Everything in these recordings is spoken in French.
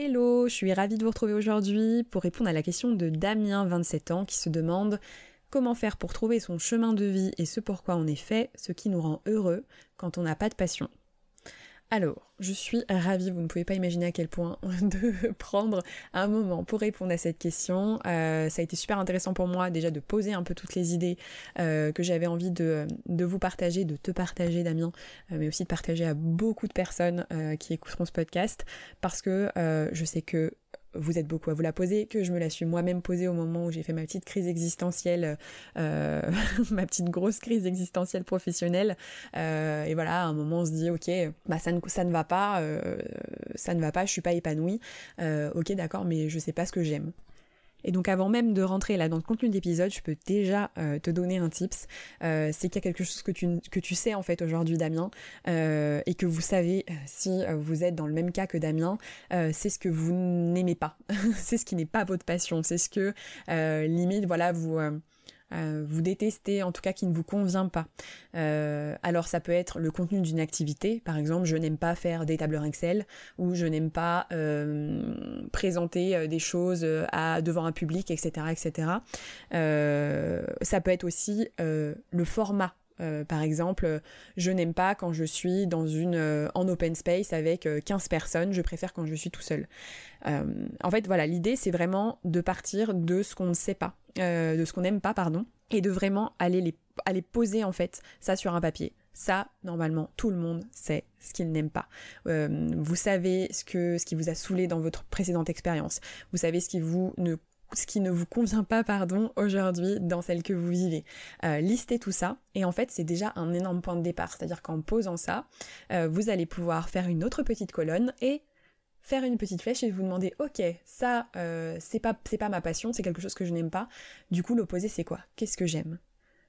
Hello, je suis ravie de vous retrouver aujourd'hui pour répondre à la question de Damien, 27 ans, qui se demande comment faire pour trouver son chemin de vie et ce pourquoi on est fait, ce qui nous rend heureux quand on n'a pas de passion. Alors, je suis ravie, vous ne pouvez pas imaginer à quel point de prendre un moment pour répondre à cette question. Euh, ça a été super intéressant pour moi déjà de poser un peu toutes les idées euh, que j'avais envie de, vous partager, de te partager Damien, euh, mais aussi de partager à beaucoup de personnes qui écouteront ce podcast, parce que je sais que vous êtes beaucoup à vous la poser, que je me la suis moi-même posée au moment où j'ai fait ma petite crise existentielle, euh, ma petite grosse crise existentielle professionnelle. Euh, et voilà, à un moment on se dit ok, bah ça ne ça ne va pas, euh, ça ne va pas, je suis pas épanouie. ok d'accord, mais je sais pas ce que j'aime. Et donc avant même de rentrer là dans le contenu de l'épisode, je peux déjà euh, te donner un tips. Euh, c'est qu'il y a quelque chose que tu, sais en fait aujourd'hui Damien. Euh, et que vous savez si vous êtes dans le même cas que Damien, c'est ce que vous n'aimez pas, c'est ce qui n'est pas votre passion, c'est ce que limite voilà vous euh, vous détestez, en tout cas qui ne vous convient pas. Euh, alors ça peut être le contenu d'une activité, par exemple je n'aime pas faire des tableurs Excel ou je n'aime pas euh, présenter des choses à, devant un public, etc. etc. ça peut être aussi le format euh, par exemple, je n'aime pas quand je suis dans une euh, en open space avec 15 euh, personnes, je préfère quand je suis tout seul. en fait, voilà, l'idée c'est vraiment de partir de ce qu'on ne sait pas, de ce qu'on n'aime pas, pardon, et de vraiment aller poser en fait ça sur un papier. Ça, normalement, tout le monde sait ce qu'il n'aime pas. vous savez ce ce qui vous a saoulé dans votre précédente expérience. Vous savez ce qui vous ne ce qui ne vous convient pas, pardon, aujourd'hui dans celle que vous vivez. Euh, listez tout ça et en fait c'est déjà un énorme point de départ. C'est-à-dire qu'en posant ça, euh, vous allez pouvoir faire une autre petite colonne et faire une petite flèche et vous demander ok ça euh, c'est pas c'est pas ma passion c'est quelque chose que je n'aime pas du coup l'opposé c'est quoi? Qu'est-ce que j'aime?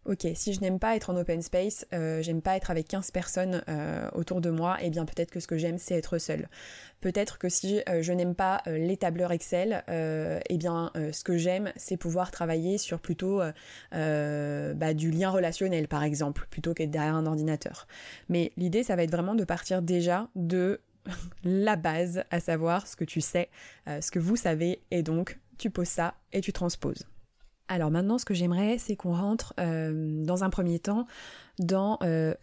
Ok, si je n'aime pas être en open space, euh, j'aime pas être avec 15 personnes euh, autour de moi, et eh bien peut-être que ce que j'aime c'est être seule. Peut-être que si euh, je n'aime pas les tableurs Excel, et eh bien ce que j'aime c'est pouvoir travailler sur plutôt bah, du lien relationnel par exemple, plutôt qu'être derrière un ordinateur. Mais l'idée ça va être vraiment de partir déjà de la base, à savoir ce que tu sais, ce que vous savez, et donc tu poses ça et tu transposes. Alors maintenant, ce que j'aimerais, c'est qu'on rentre euh, dans un premier temps dans euh,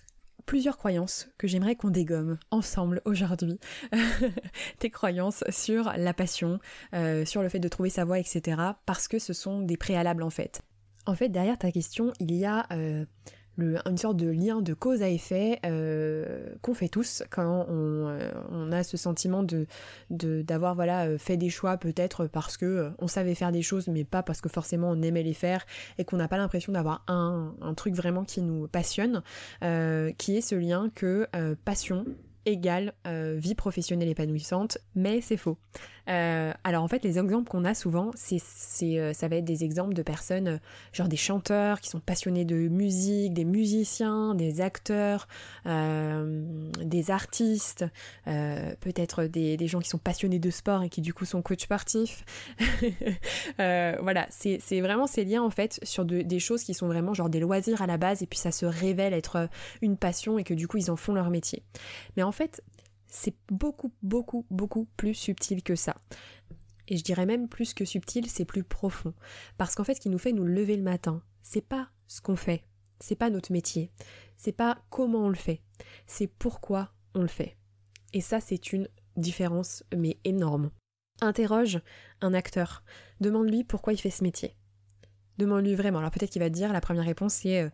plusieurs croyances que j'aimerais qu'on dégomme ensemble aujourd'hui. Tes croyances sur la passion, euh, sur le fait de trouver sa voie, etc. Parce que ce sont des préalables en fait. En fait, derrière ta question, il y a une sorte de lien de cause à effet euh, qu'on fait tous quand on, euh, on, a ce sentiment de d'avoir voilà euh, fait des choix peut-être parce que on savait faire des choses mais pas parce que forcément on aimait les faire et qu'on n'a pas l'impression d'avoir un, un truc vraiment qui nous passionne qui est ce lien que passion égale euh, vie professionnelle épanouissante, mais c'est faux. Euh, alors en fait, les exemples qu'on a souvent, c'est, euh, ça va être des exemples de personnes, genre des chanteurs qui sont passionnés de musique, des musiciens, des acteurs, des artistes, peut-être des, gens qui sont passionnés de sport et qui du coup sont coach sportifs. voilà, c'est, c'est vraiment ces liens en fait sur des choses qui sont vraiment genre des loisirs à la base et puis ça se révèle être une passion et que du coup ils en font leur métier. Mais en fait, c'est beaucoup, beaucoup, beaucoup plus subtil que ça. Et je dirais même plus que subtil, c'est plus profond. Parce qu'en fait, ce qui nous fait nous lever le matin, c'est pas ce qu'on fait, c'est pas notre métier, c'est pas comment on le fait, c'est pourquoi on le fait. Et ça, c'est une différence, mais énorme. Interroge un acteur, demande-lui pourquoi il fait ce métier. Demande-lui vraiment. Alors peut-être qu'il va te dire, la première réponse c'est euh,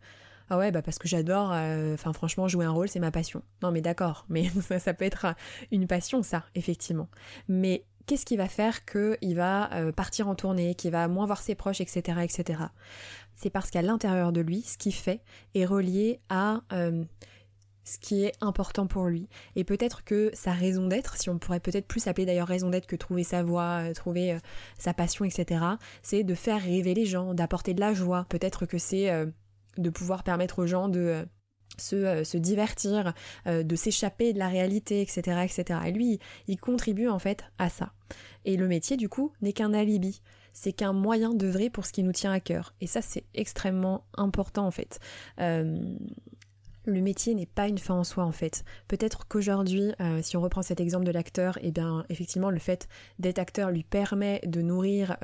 ah ouais, bah parce que j'adore, euh, enfin franchement, jouer un rôle, c'est ma passion. Non mais d'accord, mais ça, peut être une passion, ça, effectivement. Mais qu'est-ce qui va faire qu'il va euh, partir en tournée, qu'il va moins voir ses proches, etc., etc. C'est parce qu'à l'intérieur de lui, ce qu'il fait est relié à euh, ce qui est important pour lui. Et peut-être que sa raison d'être, si on pourrait peut-être plus appeler d'ailleurs raison d'être que trouver sa voie, trouver sa passion, etc., c'est de faire rêver les gens, d'apporter de la joie. Peut-être que c'est de pouvoir permettre aux gens de euh, se, euh, se, divertir, euh, de s'échapper de la réalité, etc., etc. Et lui, il contribue en fait à ça. Et le métier, du coup, n'est qu'un alibi. C'est qu'un moyen d'œuvrer pour ce qui nous tient à cœur. Et ça, c'est extrêmement important en fait. le métier n'est pas une fin en soi en fait. Peut-être qu'aujourd'hui, si on reprend cet exemple de l'acteur, eh bien effectivement le fait d'être acteur lui permet de nourrir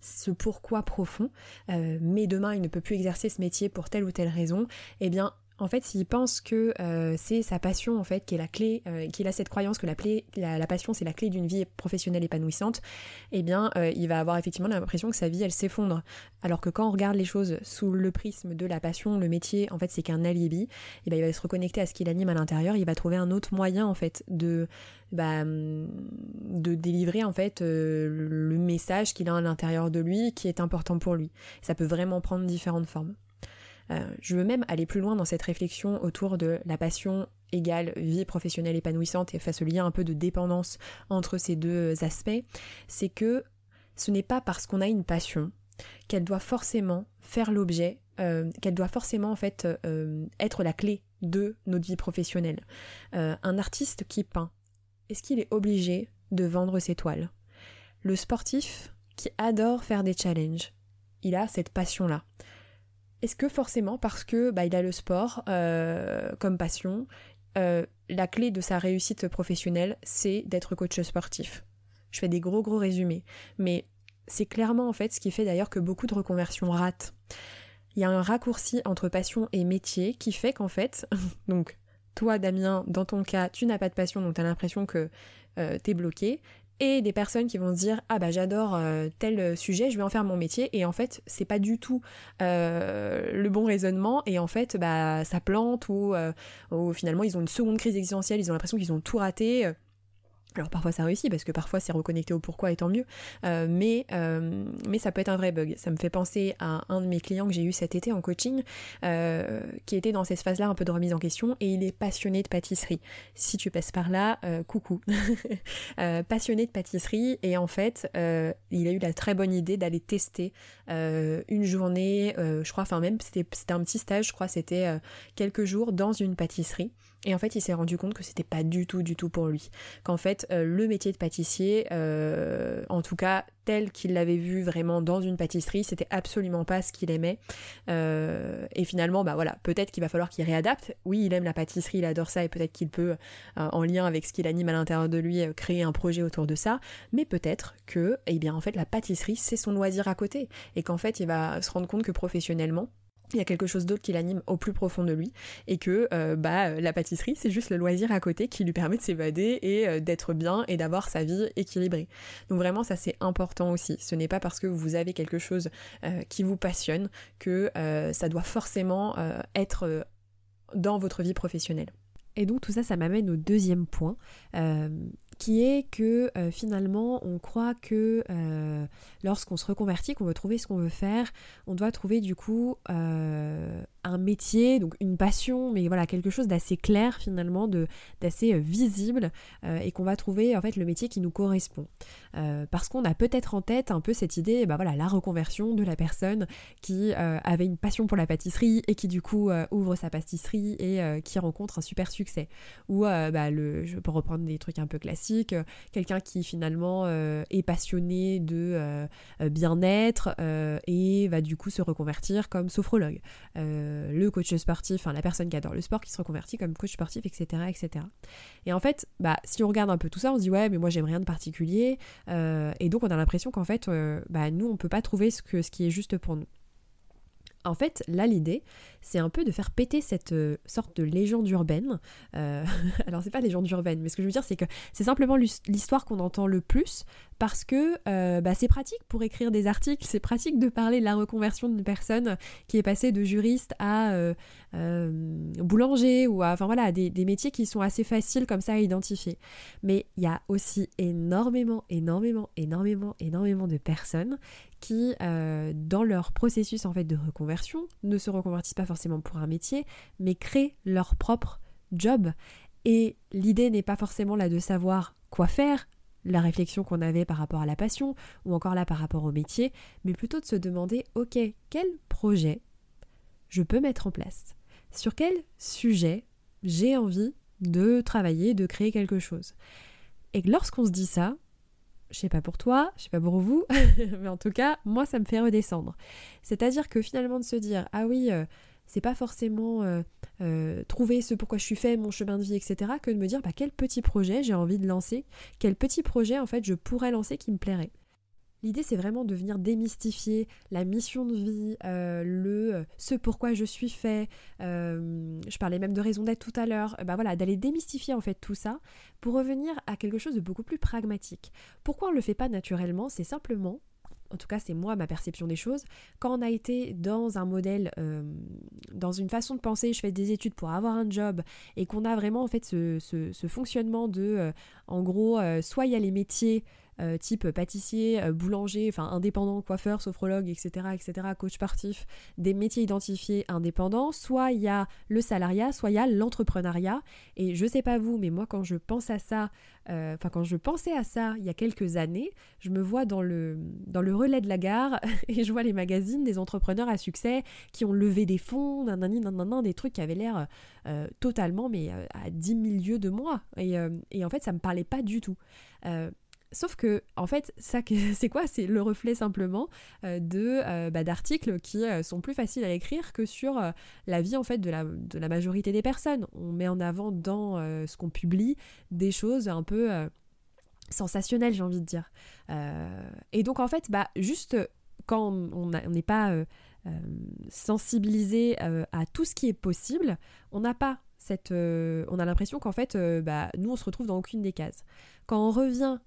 ce pourquoi profond, euh, mais demain il ne peut plus exercer ce métier pour telle ou telle raison, eh bien en fait, s'il pense que euh, c'est sa passion, en fait, qui est la clé, euh, qu'il a cette croyance que la, passion, c'est la clé d'une vie professionnelle épanouissante, eh bien, euh, il va avoir effectivement l'impression que sa vie, elle s'effondre. Alors que quand on regarde les choses sous le prisme de la passion, le métier, en fait, c'est qu'un alibi, eh bien, il va se reconnecter à ce qui l'anime à l'intérieur, il va trouver un autre moyen, en fait, de, bah, de délivrer, en fait, le message qu'il a à l'intérieur de lui, qui est important pour lui. Ça peut vraiment prendre différentes formes. Euh, je veux même aller plus loin dans cette réflexion autour de la passion égale vie professionnelle épanouissante et faire ce lien un peu de dépendance entre ces deux aspects, c'est que ce n'est pas parce qu'on a une passion qu'elle doit forcément faire l'objet, euh, qu'elle doit forcément en fait euh, être la clé de notre vie professionnelle. un artiste qui peint, est-ce qu'il est obligé de vendre ses toiles? Le sportif qui adore faire des challenges, il a cette passion-là. Est-ce que forcément parce que bah, il a le sport euh, comme passion, euh, la clé de sa réussite professionnelle, c'est d'être coach sportif? Je fais des gros gros résumés, mais c'est clairement en fait ce qui fait d'ailleurs que beaucoup de reconversions ratent. Il y a un raccourci entre passion et métier qui fait qu'en fait, donc toi Damien, dans ton cas, tu n'as pas de passion, donc tu as l'impression que euh, t'es bloqué, et des personnes qui vont se dire ah bah j'adore euh, tel sujet, je vais en faire mon métier. Et en fait c'est pas du tout euh, le bon raisonnement. Et en fait bah ça plante euh, ou, finalement ils ont une seconde crise existentielle, ils ont l'impression qu'ils ont tout raté alors parfois ça réussit parce que parfois c'est reconnecté au pourquoi et tant mieux, euh, mais, euh, mais ça peut être un vrai bug. Ça me fait penser à un de mes clients que j'ai eu cet été en coaching euh, qui était dans cette phase-là un peu de remise en question et il est passionné de pâtisserie. Si tu passes par là, coucou. passionné de pâtisserie et en fait il a eu la très bonne idée d'aller tester une journée, je crois, enfin même c'était un petit stage, je crois c'était quelques jours dans une pâtisserie. Et en fait, il s'est rendu compte que c'était pas du tout, du tout pour lui. Qu'en fait, euh, le métier de pâtissier, euh, en tout cas tel qu'il l'avait vu vraiment dans une pâtisserie, c'était absolument pas ce qu'il aimait. Euh, et finalement, bah voilà, peut-être qu'il va falloir qu'il réadapte. Oui, il aime la pâtisserie, il adore ça, et peut-être qu'il peut, en lien avec ce qu'il anime à l'intérieur de lui, créer un projet autour de ça. Mais peut-être que, eh bien, en fait, la pâtisserie, c'est son loisir à côté, et qu'en fait, il va se rendre compte que professionnellement, il y a quelque chose d'autre qui l'anime au plus profond de lui et que euh, bah la pâtisserie c'est juste le loisir à côté qui lui permet de s'évader et euh, d'être bien et d'avoir sa vie équilibrée. Donc vraiment ça c'est important aussi. Ce n'est pas parce que vous avez quelque chose euh, qui vous passionne que ça doit forcément être dans votre vie professionnelle. Et donc tout ça, ça m'amène au deuxième point, qui est que finalement on croit que lorsqu'on se reconvertit, qu'on veut trouver ce qu'on veut faire, on doit trouver du coup euh, un métier, donc une passion, mais voilà, quelque chose d'assez clair finalement, d'assez euh, visible, euh, et qu'on va trouver en fait le métier qui nous correspond. parce qu'on a peut-être en tête un peu cette idée, bah voilà, la reconversion de la personne qui avait une passion pour la pâtisserie et qui du coup ouvre sa pâtisserie et qui rencontre un super succès. Ou bah, le, je peux reprendre des trucs un peu classiques, quelqu'un qui finalement est passionné de euh, bien-être euh, et va du coup se reconvertir comme sophrologue. Euh, le coach sportif, enfin la personne qui adore le sport qui se reconvertit comme coach sportif, etc. etc. Et en fait, bah, si on regarde un peu tout ça, on se dit ouais mais moi j'aime rien de particulier et donc on a l'impression qu'en fait bah, nous on peut pas trouver ce qui est juste pour nous. En fait, là, l'idée, c'est un peu de faire péter cette sorte de légende urbaine. alors, c'est pas légende urbaine, mais ce que je veux dire, c'est que c'est simplement l'histoire qu'on entend le plus parce que euh, bah, c'est pratique pour écrire des articles, c'est pratique de parler de la reconversion d'une personne qui est passée de juriste à euh, euh, boulanger ou à enfin voilà des, des, métiers qui sont assez faciles comme ça à identifier. Mais il y a aussi énormément, énormément, énormément, énormément de personnes qui, dans leur processus en fait de reconversion, ne se reconvertissent pas forcément pour un métier, mais créent leur propre job. Et l'idée n'est pas forcément là de savoir quoi faire, la réflexion qu'on avait par rapport à la passion ou encore là par rapport au métier, mais plutôt de se demander ok, quel projet je peux mettre en place? Sur quel sujet j'ai envie de travailler, de créer quelque chose? Et lorsqu'on se dit ça, je sais pas pour toi, je sais pas pour vous, mais en tout cas, moi ça me fait redescendre. C'est-à-dire que finalement de se dire ah oui, euh, c'est pas forcément trouver ce pourquoi je suis fait, mon chemin de vie, etc., que de me dire bah, quel petit projet j'ai envie de lancer, quel petit projet en fait je pourrais lancer qui me plairait. L'idée, c'est vraiment de venir démystifier la mission de vie, euh, le euh, ce pourquoi je suis fait. Euh, je parlais même de raison d'être tout à l'heure. Bah voilà, d'aller démystifier en fait tout ça pour revenir à quelque chose de beaucoup plus pragmatique. Pourquoi on ne le fait pas naturellement? C'est simplement en tout cas c'est moi ma perception des choses, quand on a été dans un modèle, dans une façon de penser, je fais des études pour avoir un job, et qu'on a vraiment en fait ce, fonctionnement de, en gros, soit il y a les métiers euh, type pâtissier, euh, boulanger, enfin indépendant, coiffeur, sophrologue, etc., etc., coach sportif, des métiers identifiés indépendants, soit il y a le salariat, soit il y a l'entrepreneuriat. Et je sais pas vous, mais moi quand je pense à ça, euh, enfin quand je pensais à ça il y a quelques années, je me vois dans le, dans le relais de la gare et je vois les magazines des entrepreneurs à succès qui ont levé des fonds, des trucs qui avaient l'air totalement mais à 10 000 lieues de moi. Et, et, en fait ça me parlait pas du tout. Sauf que, en fait, ça, c'est quoi? C'est le reflet simplement euh, de euh, bah, d'articles qui euh, sont plus faciles à écrire que sur la vie en fait de la, de la majorité des personnes. On met en avant dans ce qu'on publie des choses un peu sensationnelles, j'ai envie de dire. et donc en fait, bah juste quand on n'est pas sensibilisé à tout ce qui est possible, on n'a pas cette, on a l'impression qu'en fait, bah, nous on se retrouve dans aucune des cases. Quand on revient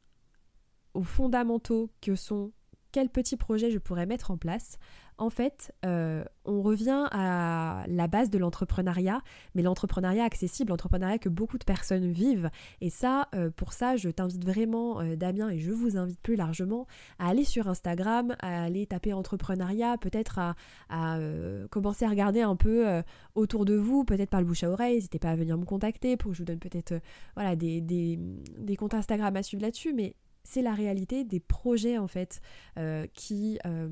aux fondamentaux que sont quels petits projets je pourrais mettre en place, en fait, euh, on revient à la base de l'entrepreneuriat, mais l'entrepreneuriat accessible, l'entrepreneuriat que beaucoup de personnes vivent. Et ça, euh, pour ça, je t'invite vraiment, euh, Damien, et je vous invite plus largement, à aller sur Instagram, à aller taper entrepreneuriat, peut-être à, commencer à regarder un peu autour de vous, peut-être par le bouche à oreille, n'hésitez pas à venir me contacter pour que je vous donne peut-être voilà, des, des, des comptes Instagram à suivre là-dessus, mais c'est la réalité des projets en fait euh, qui euh,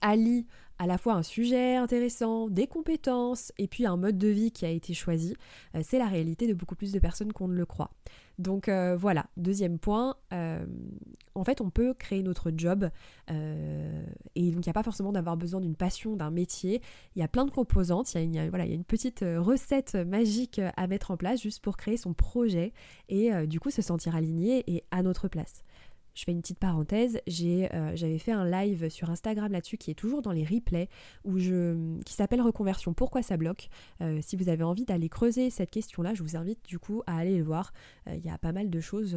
allient à la fois un sujet intéressant, des compétences et puis un mode de vie qui a été choisi. Euh, c'est la réalité de beaucoup plus de personnes qu'on ne le croit. Donc voilà, deuxième point, en fait on peut créer notre job et donc il n'y a pas forcément d'avoir besoin d'une passion, d'un métier. Il y a plein de composantes, il y a une, voilà, il y a une petite recette magique à mettre en place juste pour créer son projet et du coup se sentir aligné et à notre place. Je fais une petite parenthèse, euh, j'avais fait un live sur Instagram là-dessus qui est toujours dans les replays, où qui s'appelle Reconversion, pourquoi ça bloque? Euh, Si vous avez envie d'aller creuser cette question-là, je vous invite du coup à aller le voir. Euh, il y a pas mal de choses,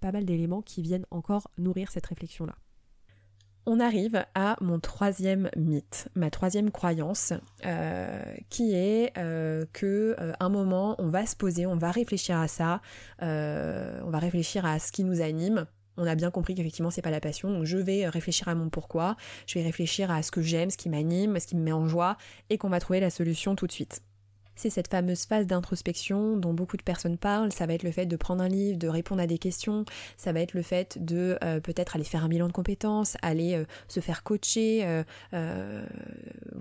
pas mal d'éléments qui viennent encore nourrir cette réflexion-là. On arrive à mon troisième mythe, ma troisième croyance, qui est que un moment on va se poser, on va réfléchir à ça, on va réfléchir à ce qui nous anime, on a bien compris qu'effectivement c'est pas la passion, donc je vais réfléchir à mon pourquoi, je vais réfléchir à ce que j'aime, ce qui m'anime, ce qui me met en joie, et qu'on va trouver la solution tout de suite. C'est cette fameuse phase d'introspection dont beaucoup de personnes parlent. Ça va être le fait de prendre un livre, de répondre à des questions. Ça va être le fait de euh, peut-être aller faire un bilan de compétences, aller euh, se faire coacher, euh,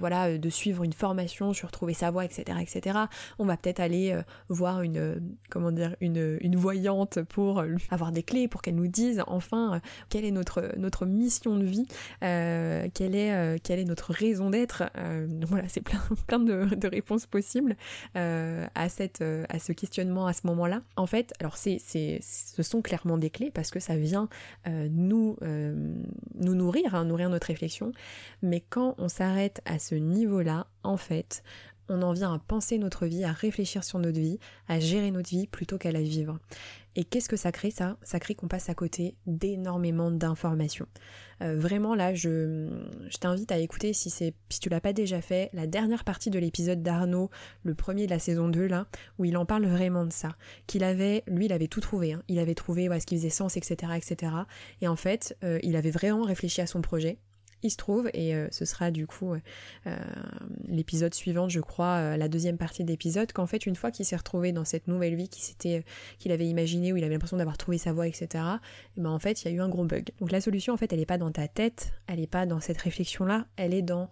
voilà, de suivre une formation sur trouver sa voie, etc., etc. On va peut-être aller voir une, comment dire, une, voyante pour avoir des clés, pour qu'elle nous dise enfin quelle est notre mission de vie, quelle est notre raison d'être. voilà, c'est plein plein de, réponses possibles. Euh, à, euh, ce questionnement à ce moment-là. En fait, alors c'est, ce sont clairement des clés parce que ça vient euh, nous, nous nourrir, hein, nourrir notre réflexion. Mais quand on s'arrête à ce niveau-là, en fait, on en vient à penser notre vie, à réfléchir sur notre vie, à gérer notre vie plutôt qu'à la vivre. Et qu'est-ce que ça crée ça? Ça crée qu'on passe à côté d'énormément d'informations. Euh, vraiment là, je, t'invite à écouter si c'est si tu l'as pas déjà fait, la dernière partie de l'épisode d'Arnaud, le premier de la saison 2 là, où il en parle vraiment de ça. Qu'il avait, lui il avait tout trouvé, hein. il avait trouvé ce qui faisait sens, etc. etc. Et en fait, euh, il avait vraiment réfléchi à son projet il se trouve, et euh, ce sera du coup euh, l'épisode suivant, je crois, euh, la deuxième partie de l'épisode, qu'en fait, une fois qu'il s'est retrouvé dans cette nouvelle vie qu'il s'était, qu'il avait imaginé, où il avait l'impression d'avoir trouvé sa voie, etc., et ben en fait, il y a eu un gros bug. Donc la solution, en fait, elle n'est pas dans ta tête, elle n'est pas dans cette réflexion-là, elle est dans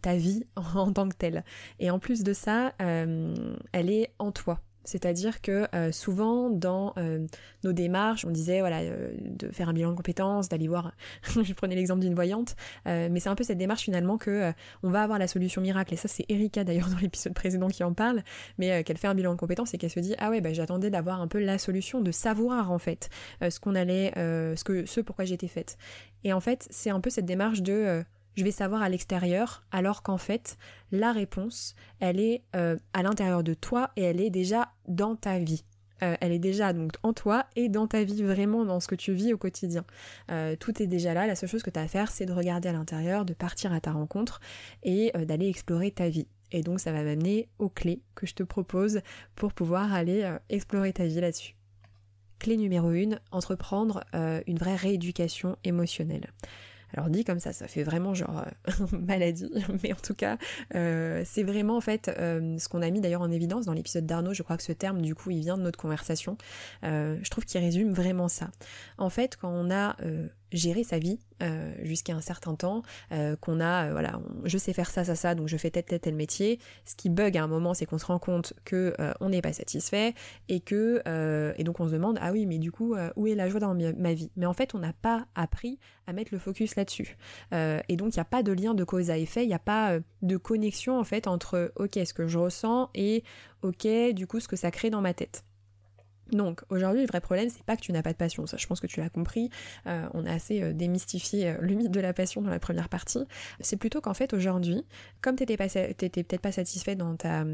ta vie en, tant que telle. Et en plus de ça, elle est en toi. C'est-à-dire que euh, souvent dans euh, nos démarches, on disait voilà euh, de faire un bilan de compétences, d'aller voir. je prenais l'exemple d'une voyante, mais c'est un peu cette démarche finalement que on va avoir la solution miracle. Et ça c'est Erika d'ailleurs dans l'épisode précédent qui en parle, mais qu'elle fait un bilan de compétences et qu'elle se dit ah ouais bah, j'attendais d'avoir un peu la solution, de savoir en fait ce qu'on allait, ce que ce pourquoi j'étais faite. Et en fait c'est un peu cette démarche de je vais savoir à l'extérieur, alors qu'en fait, la réponse, elle est euh, à l'intérieur de toi et elle est déjà dans ta vie. Euh, elle est déjà donc en toi et dans ta vie, vraiment dans ce que tu vis au quotidien. Euh, tout est déjà là, la seule chose que tu as à faire, c'est de regarder à l'intérieur, de partir à ta rencontre et d'aller explorer ta vie. Et donc ça va m'amener aux clés que je te propose pour pouvoir aller explorer ta vie là-dessus. Clé numéro 1, entreprendre une vraie rééducation émotionnelle. Alors dit comme ça, ça fait vraiment genre euh, maladie, mais en tout cas, euh, c'est vraiment en fait euh, ce qu'on a mis d'ailleurs en évidence dans l'épisode d'Arnaud. Je crois que ce terme, du coup, il vient de notre conversation. je trouve qu'il résume vraiment ça. En fait, quand on a gérer sa vie euh, jusqu'à un certain temps, euh, qu'on a, euh, voilà, je sais faire ça, ça, ça, donc je fais tel, tel, tel métier. Ce qui bug à un moment, c'est qu'on se rend compte que on n'est pas satisfait et que, et donc on se demande, ah oui, mais du coup, où est la joie dans ma vie? Mais en fait, on n'a pas appris à mettre le focus là-dessus. et donc, il n'y a pas de lien de cause à effet, il n'y a pas de connexion en fait entre, ok, ce que je ressens et, ok, du coup, ce que ça crée dans ma tête. Donc aujourd'hui le vrai problème c'est pas que tu n'as pas de passion, ça je pense que tu l'as compris, euh, on a assez euh, démystifié euh, le mythe de la passion dans la première partie, c'est plutôt qu'en fait aujourd'hui, comme t'étais peut-être pas satisfait dans ta,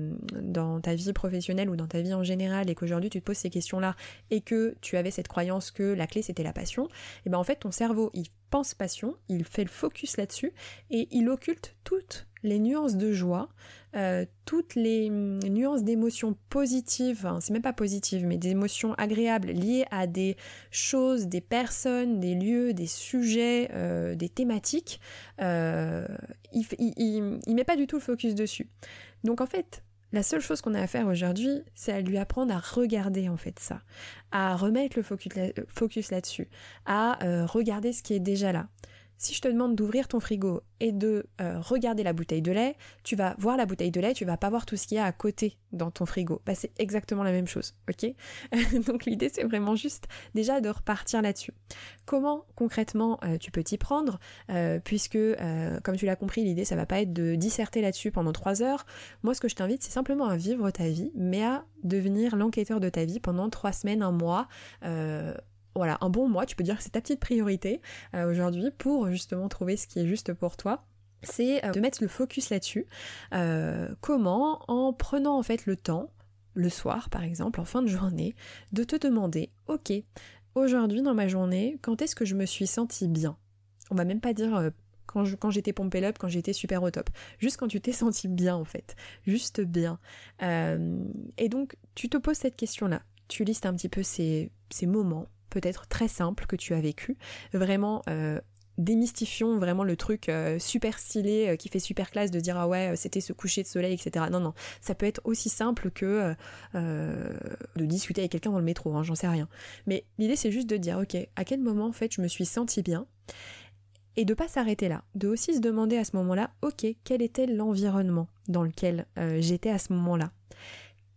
dans ta vie professionnelle ou dans ta vie en général et qu'aujourd'hui tu te poses ces questions-là et que tu avais cette croyance que la clé c'était la passion, et eh ben en fait ton cerveau il pense passion, il fait le focus là-dessus et il occulte toutes les nuances de joie, euh, toutes les hum, nuances d'émotions positives, c'est même pas positives, mais des émotions agréables liées à des choses, des personnes, des lieux, des sujets, euh, des thématiques, euh, il, il, met pas du tout le focus dessus. Donc en fait, la seule chose qu'on a à faire aujourd'hui, c'est à lui apprendre à regarder en fait ça, à remettre le focus là-dessus, à regarder ce qui est déjà là. Si je te demande d'ouvrir ton frigo et de euh, regarder la bouteille de lait, tu vas voir la bouteille de lait, tu vas pas voir tout ce qu'il y a à côté dans ton frigo. Bah, c'est exactement la même chose, ok? Donc l'idée c'est vraiment juste déjà de repartir là-dessus. Comment concrètement euh, tu peux t'y prendre? Euh, Puisque comme tu l'as compris, l'idée ça va pas être de disserter là-dessus pendant trois heures. Moi ce que je t'invite c'est simplement à vivre ta vie, mais à devenir l'enquêteur de ta vie pendant trois semaines, un mois voilà, un bon mois, tu peux dire que c'est ta petite priorité euh, aujourd'hui pour justement trouver ce qui est juste pour toi c'est euh, de mettre le focus là-dessus. Euh, comment En prenant en fait le temps, le soir par exemple, en fin de journée, de te demander, ok, aujourd'hui dans ma journée, quand est-ce que je me suis sentie bien? On va même pas dire quand, j'étais pompé up, quand j'étais super au top. Juste quand tu t'es senti bien en fait. Juste bien. et donc tu te poses cette question-là. Tu listes un petit peu ces moments, peut-être très simple que tu as vécu. Vraiment, euh, démystifions vraiment le truc euh, super stylé euh, qui fait super classe de dire ah ouais c'était ce coucher de soleil etc. Non non, ça peut être aussi simple que de discuter avec quelqu'un dans le métro, hein, j'en sais rien. Mais l'idée c'est juste de dire ok à quel moment en fait je me suis senti bien? Et de pas s'arrêter là, de aussi se demander à ce moment-là ok quel était l'environnement dans lequel j'étais à ce moment-là?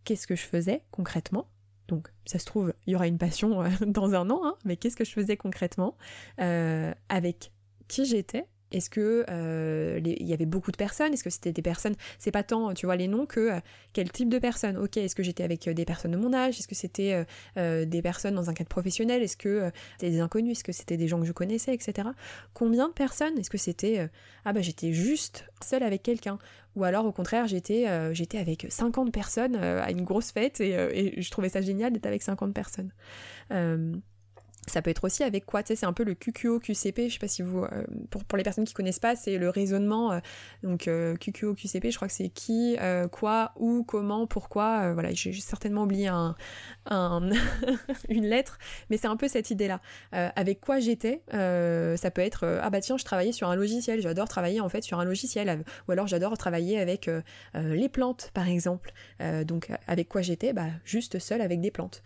Qu'est-ce que je faisais concrètement? Donc, ça se trouve, il y aura une passion euh, dans un an, hein, mais qu'est-ce que je faisais concrètement euh, Avec qui j'étais est-ce que euh, il y avait beaucoup de personnes? Est-ce que c'était des personnes C'est pas tant, tu vois, les noms que quel type de personnes? Ok, est-ce que j'étais avec des personnes de mon âge? Est-ce que c'était des personnes dans un cadre professionnel? Est-ce que c'était des inconnus? Est-ce que c'était des gens que je connaissais, etc. Combien de personnes Est-ce que c'était ah bah j'étais juste seule avec quelqu'un? Ou alors au contraire j'étais euh, avec 50 personnes euh, à une grosse fête et, euh, et, je trouvais ça génial d'être avec 50 personnes. Ça peut être aussi avec quoi, tu sais, c'est un peu le QQO QCP, je sais pas si vous, euh, pour, les personnes qui connaissent pas, c'est le raisonnement, euh, donc euh, QQO QCP, je crois que c'est qui, quoi, où, comment, pourquoi, voilà, j'ai certainement oublié un, un une lettre, mais c'est un peu cette idée-là. avec quoi j'étais, ça peut être, ah bah tiens, je travaillais sur un logiciel, j'adore travailler en fait sur un logiciel, ou alors j'adore travailler avec les plantes, par exemple. donc avec quoi j'étais, bah juste seule avec des plantes.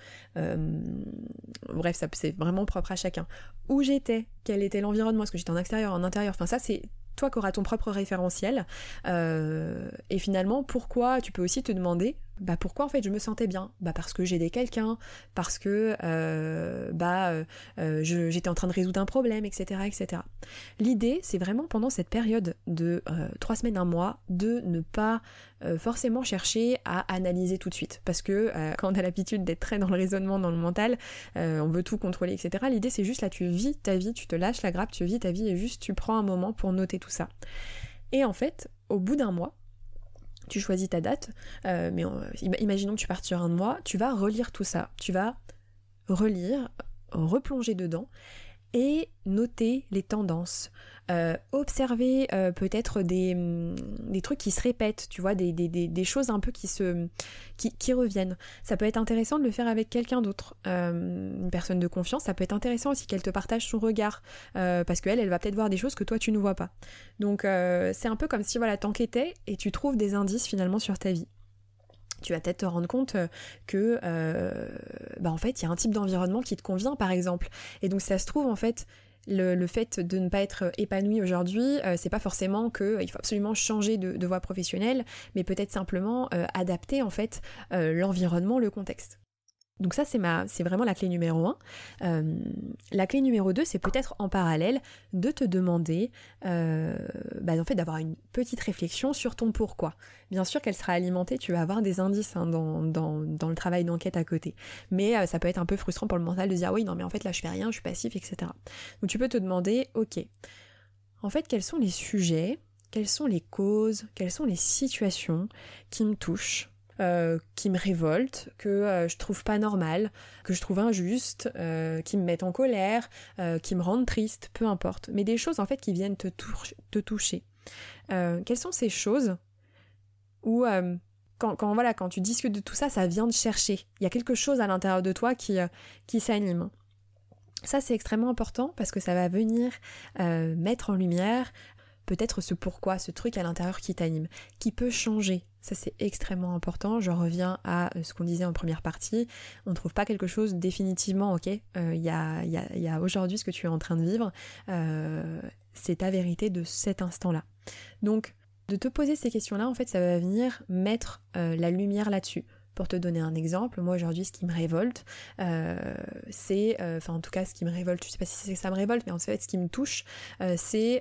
bref, ça c'est vraiment propre à chacun. Où j'étais, quel était l'environnement, est-ce que j'étais en extérieur, en intérieur, enfin ça c'est toi qui auras ton propre référentiel. Euh, et finalement, pourquoi tu peux aussi te demander Bah pourquoi en fait je me sentais bien? Bah parce que j'aidais quelqu'un, parce que euh, bah euh, j'étais en train de résoudre un problème, etc. etc. L'idée c'est vraiment pendant cette période de trois semaines, un mois, de ne pas forcément chercher à analyser tout de suite. Parce que quand on a l'habitude d'être très dans le raisonnement, dans le mental, on veut tout contrôler, etc. L'idée c'est juste là tu vis ta vie, tu te lâches la grappe, tu vis ta vie et juste tu prends un moment pour noter tout ça. Et en fait, au bout d'un mois, tu choisis ta date, euh, mais imaginons que tu partes sur un mois, tu vas relire tout ça, tu vas relire, replonger dedans et noter les tendances, euh, observer euh, peut-être des, mm, des, trucs qui se répètent, tu vois, des, choses un peu qui, reviennent. Ça peut être intéressant de le faire avec quelqu'un d'autre, euh, une personne de confiance. Ça peut être intéressant aussi qu'elle te partage son regard, parce qu'elle, elle va peut-être voir des choses que toi, tu ne vois pas. Donc c'est un peu comme si, voilà, t'enquêtais et tu trouves des indices finalement sur ta vie tu vas peut-être te rendre compte que bah en fait il y a un type d'environnement qui te convient par exemple et donc ça se trouve en fait le, fait de ne pas être épanoui aujourd'hui, euh, c'est pas forcément qu'il euh, faut absolument changer de, voie professionnelle, mais peut-être simplement euh, adapter en fait l'environnement, le contexte. Donc ça, c'est ma, c'est vraiment la clé numéro un. Euh, la clé numéro deux, c'est peut-être en parallèle de te demander, euh, bah, en fait, d'avoir une petite réflexion sur ton pourquoi. Bien sûr qu'elle sera alimentée, tu vas avoir des indices hein, dans, dans, le travail d'enquête à côté. Mais euh, ça peut être un peu frustrant pour le mental de dire oui, non, mais en fait là, je fais rien, je suis passif, etc. Donc tu peux te demander, ok, en fait, quels sont les sujets, quelles sont les causes, quelles sont les situations qui me touchent euh, qui me révoltent, que euh, je trouve pas normal, que je trouve injuste, euh, qui me mettent en colère, qui me rendent triste, peu importe. Mais des choses en fait qui viennent te, toucher. quelles sont ces choses où quand, quand, voilà, quand tu discutes de tout ça, ça vient de chercher. Il y a quelque chose à l'intérieur de toi qui, qui s'anime. Ça, c'est extrêmement important parce que ça va venir mettre en lumière peut-être ce pourquoi, ce truc à l'intérieur qui t'anime, qui peut changer. Ça c'est extrêmement important. Je reviens à euh, ce qu'on disait en première partie. On ne trouve pas quelque chose définitivement, ok euh, Il y, a, y, a, aujourd'hui ce que tu es en train de vivre. Euh, c'est ta vérité de cet instant-là. Donc, de te poser ces questions-là, en fait, ça va venir mettre la lumière là-dessus. Pour te donner un exemple, moi aujourd'hui ce qui me révolte, euh, c'est, euh, enfin en tout cas ce qui me révolte, je sais pas si ça me révolte, mais en fait ce qui me touche, euh, c'est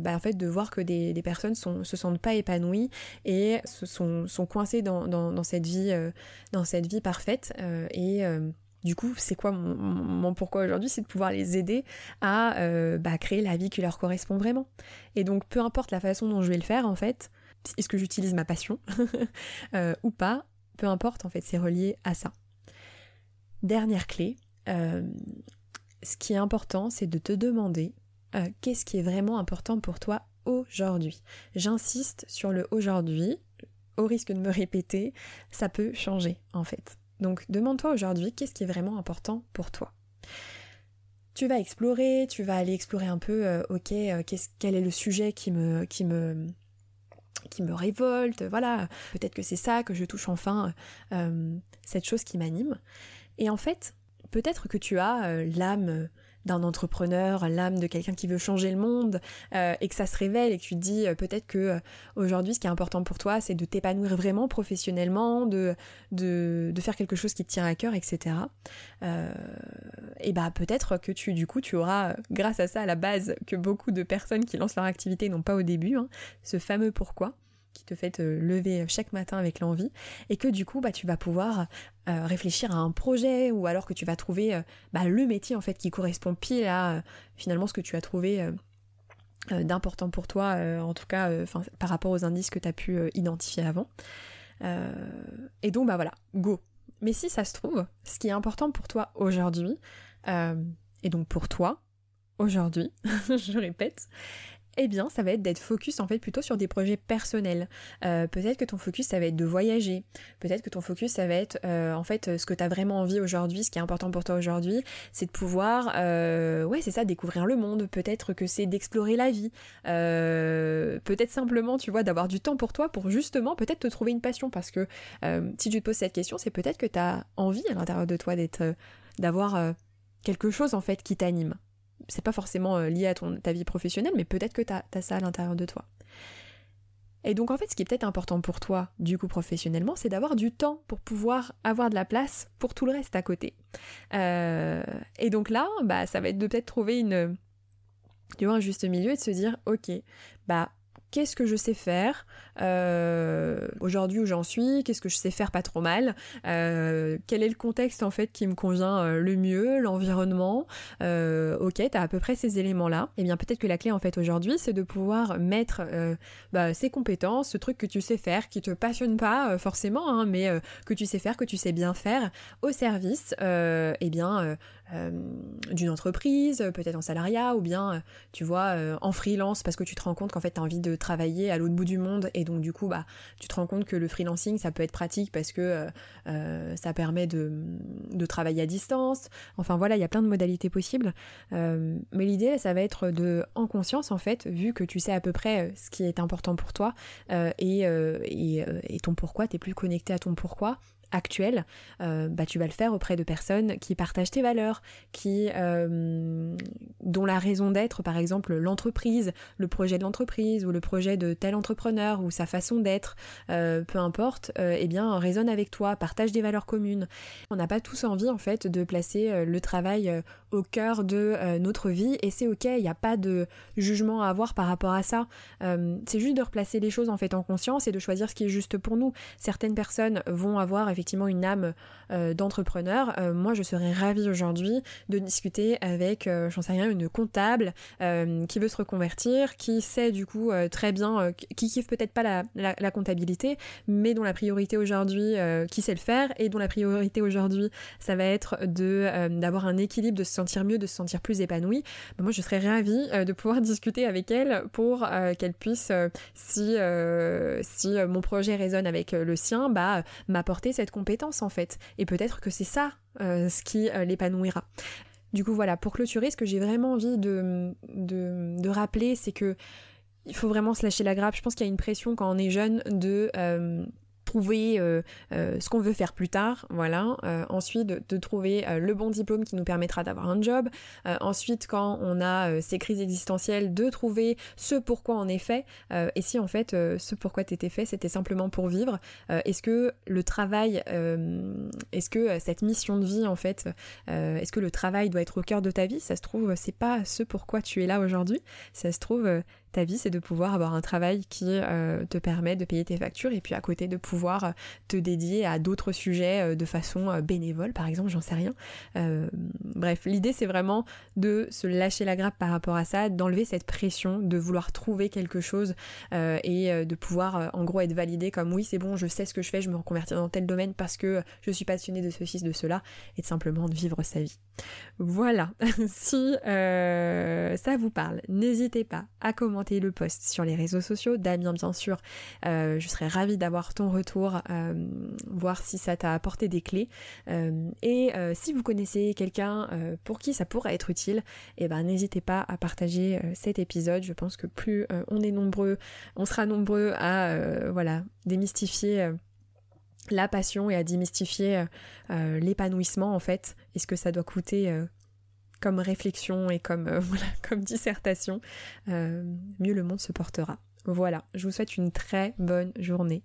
bah, en fait de voir que des, personnes sont, se sentent pas épanouies et sont, sont coincées dans, dans, cette vie, dans cette vie parfaite et du coup, c'est quoi mon, pourquoi aujourd'hui C'est de pouvoir les aider à bah, créer la vie qui leur correspond vraiment. Et donc, peu importe la façon dont je vais le faire, en fait, est-ce que j'utilise ma passion ou pas peu importe, en fait, c'est relié à ça. Dernière clé, euh, ce qui est important, c'est de te demander euh, qu'est-ce qui est vraiment important pour toi aujourd'hui. J'insiste sur le aujourd'hui, au risque de me répéter, ça peut changer en fait. Donc demande-toi aujourd'hui qu'est-ce qui est vraiment important pour toi? Tu vas explorer, tu vas aller explorer un peu, euh, ok, quel est le sujet qui me, qui me, qui me révolte, voilà, peut-être que c'est ça, que je touche enfin euh, cette chose qui m'anime. Et en fait, peut-être que tu as euh, l'âme d'un entrepreneur, l'âme de quelqu'un qui veut changer le monde, euh, et que ça se révèle et que tu te dis peut-être que aujourd'hui ce qui est important pour toi c'est de t'épanouir vraiment professionnellement, de, de, faire quelque chose qui te tient à cœur, etc. et bah peut-être que tu du coup tu auras grâce à ça à la base que beaucoup de personnes qui lancent leur activité n'ont pas au début, hein, ce fameux pourquoi qui te fait lever chaque matin avec l'envie et que du coup bah tu vas pouvoir euh, réfléchir à un projet ou alors que tu vas trouver euh, bah, le métier en fait qui correspond pile à euh, finalement ce que tu as trouvé d'important pour toi en tout cas par rapport aux indices que tu as pu identifier avant. Et donc bah voilà go. Mais si ça se trouve ce qui est important pour toi aujourd'hui et donc pour toi aujourd'hui je répète eh bien, ça va être d'être focus en fait plutôt sur des projets personnels. Euh, peut-être que ton focus ça va être de voyager. Peut-être que ton focus ça va être euh, en fait ce que tu as vraiment envie aujourd'hui, ce qui est important pour toi aujourd'hui, c'est de pouvoir, euh, ouais, c'est ça, découvrir le monde. Peut-être que c'est d'explorer la vie. peut-être simplement, tu vois, d'avoir du temps pour toi pour justement peut-être te trouver une passion. Parce que si tu te poses cette question, c'est peut-être que tu envie à l'intérieur de toi d'être, d'avoir quelque chose en fait qui t'anime c'est pas forcément euh, lié à ton, ta vie professionnelle, mais peut-être que tu as, ça à l'intérieur de toi. Et donc en fait, ce qui est peut-être important pour toi, du coup professionnellement, c'est d'avoir du temps pour pouvoir avoir de la place pour tout le reste à côté. Euh, et donc là, bah, ça va être de peut-être trouver une, tu vois, un juste milieu et de se dire, ok, bah qu'est-ce que je sais faire euh, aujourd'hui où j'en suis, qu'est-ce que je sais faire pas trop mal, euh, quel est le contexte en fait qui me convient euh, le mieux, l'environnement, ok, t'as à peu près ces éléments-là, et eh bien peut-être que la clé en fait aujourd'hui c'est de pouvoir mettre bah, ces compétences, ce truc que tu sais faire, qui te passionne pas forcément, hein, mais que tu sais faire, que tu sais bien faire, au service, et eh bien d'une entreprise, peut-être en salariat, ou bien tu vois en freelance parce que tu te rends compte qu'en fait tu as envie de travailler à l'autre bout du monde. Et donc du coup bah tu te rends compte que le freelancing ça peut être pratique parce que euh, euh, ça permet de, travailler à distance. Enfin voilà il y a plein de modalités possibles. Euh, mais l'idée ça va être de en conscience en fait vu que tu sais à peu près ce qui est important pour toi et, et, et, ton pourquoi t'es plus connecté à ton pourquoi actuel, euh, bah, tu vas le faire auprès de personnes qui partagent tes valeurs, qui euh, dont la raison d'être, par exemple l'entreprise, le projet de l'entreprise ou le projet de tel entrepreneur ou sa façon d'être, euh, peu importe, eh bien résonne avec toi, partage des valeurs communes. On n'a pas tous envie en fait de placer le travail au cœur de notre vie et c'est ok, il n'y a pas de jugement à avoir par rapport à ça. c'est juste de replacer les choses en fait en conscience et de choisir ce qui est juste pour nous. Certaines personnes vont avoir effectivement une âme euh, d'entrepreneur, euh, moi je serais ravie aujourd'hui de discuter avec, euh, j'en sais rien, une comptable qui veut se reconvertir, qui sait du coup très bien, qui kiffe peut-être pas la, la, comptabilité, mais dont la priorité aujourd'hui, qui sait le faire, et dont la priorité aujourd'hui, ça va être de d'avoir un équilibre, de se sentir mieux, de se sentir plus épanoui. moi je serais ravie de pouvoir discuter avec elle pour qu'elle puisse, si, si mon projet résonne avec le sien, bah m'apporter cette compétence en fait. Et peut-être que c'est ça euh, ce qui euh, l'épanouira. Du coup voilà, pour clôturer, ce que j'ai vraiment envie de, de, rappeler, c'est que il faut vraiment se lâcher la grappe. Je pense qu'il y a une pression quand on est jeune de euh, trouver euh, euh, ce qu'on veut faire plus tard, voilà. Euh, ensuite, de, trouver le bon diplôme qui nous permettra d'avoir un job. ensuite, quand on a ces crises existentielles, de trouver ce pourquoi on est fait. et si en fait, ce pourquoi t'étais fait, c'était simplement pour vivre. est-ce que le travail, est-ce que cette mission de vie, en fait, est-ce que le travail doit être au cœur de ta vie? Ça se trouve, c'est pas ce pourquoi tu es là aujourd'hui. Ça se trouve, ta vie, c'est de pouvoir avoir un travail qui euh, te permet de payer tes factures et puis à côté de pouvoir euh, te dédier à d'autres sujets euh, de façon bénévole, par exemple, j'en sais rien. bref, l'idée c'est vraiment de se lâcher la grappe par rapport à ça, d'enlever cette pression, de vouloir trouver quelque chose et de pouvoir en gros être validé comme oui, c'est bon, je sais ce que je fais, je me reconvertis dans tel domaine parce que je suis passionnée de ceci, de cela, et de simplement de vivre sa vie. Voilà, si ça vous parle, n'hésitez pas à commenter le post sur les réseaux sociaux. Damien, bien sûr, euh, je serais ravie d'avoir ton retour, euh, voir si ça t'a apporté des clés. Euh, et si vous connaissez quelqu'un pour qui ça pourrait être utile, eh ben n'hésitez pas à partager cet épisode. Je pense que plus on est nombreux, on sera nombreux à voilà démystifier la passion et à démystifier l'épanouissement en fait et ce que ça doit coûter comme réflexion et comme, euh, voilà, comme dissertation, euh, mieux le monde se portera. Voilà, je vous souhaite une très bonne journée